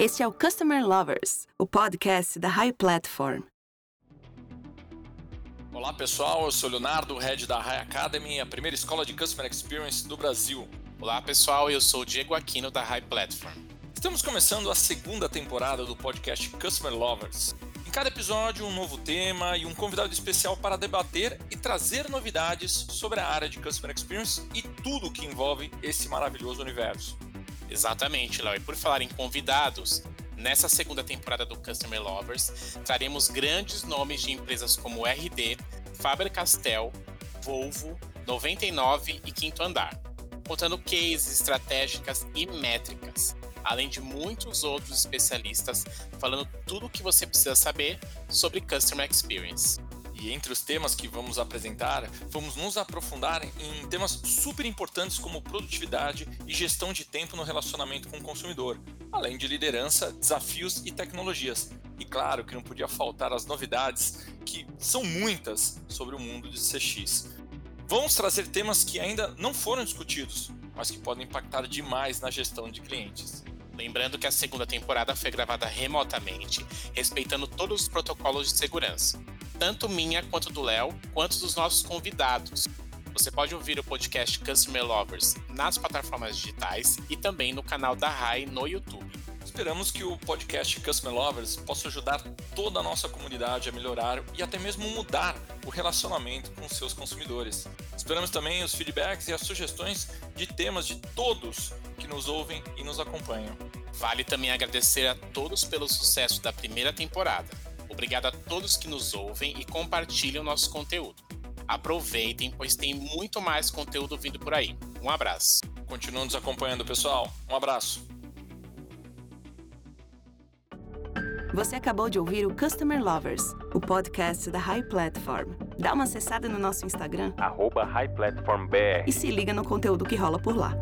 Este é o Customer Lovers, o podcast da High Platform. Olá pessoal, eu sou Leonardo, head da High Academy, a primeira escola de Customer Experience do Brasil. Olá pessoal, eu sou o Diego Aquino da High Platform. Estamos começando a segunda temporada do podcast Customer Lovers. Em cada episódio, um novo tema e um convidado especial para debater e trazer novidades sobre a área de Customer Experience e tudo que envolve esse maravilhoso universo. Exatamente, Léo. E por falar em convidados, nessa segunda temporada do Customer Lovers, traremos grandes nomes de empresas como RD, Faber-Castell, Volvo, 99 e Quinto Andar, contando cases, estratégicas e métricas além de muitos outros especialistas falando tudo o que você precisa saber sobre Customer Experience. E entre os temas que vamos apresentar, vamos nos aprofundar em temas super importantes como produtividade e gestão de tempo no relacionamento com o consumidor, além de liderança, desafios e tecnologias. E claro que não podia faltar as novidades, que são muitas sobre o mundo de CX. Vamos trazer temas que ainda não foram discutidos, mas que podem impactar demais na gestão de clientes. Lembrando que a segunda temporada foi gravada remotamente, respeitando todos os protocolos de segurança, tanto minha quanto do Léo, quanto dos nossos convidados. Você pode ouvir o podcast Customer Lovers nas plataformas digitais e também no canal da RAI no YouTube. Esperamos que o podcast Customer Lovers possa ajudar toda a nossa comunidade a melhorar e até mesmo mudar o relacionamento com seus consumidores. Esperamos também os feedbacks e as sugestões de temas de todos que nos ouvem e nos acompanham. Vale também agradecer a todos pelo sucesso da primeira temporada. Obrigado a todos que nos ouvem e compartilham nosso conteúdo. Aproveitem, pois tem muito mais conteúdo vindo por aí. Um abraço. Continuam nos acompanhando, pessoal. Um abraço. Você acabou de ouvir o Customer Lovers, o podcast da High Platform. Dá uma acessada no nosso Instagram, arroba High Platform BR. e se liga no conteúdo que rola por lá.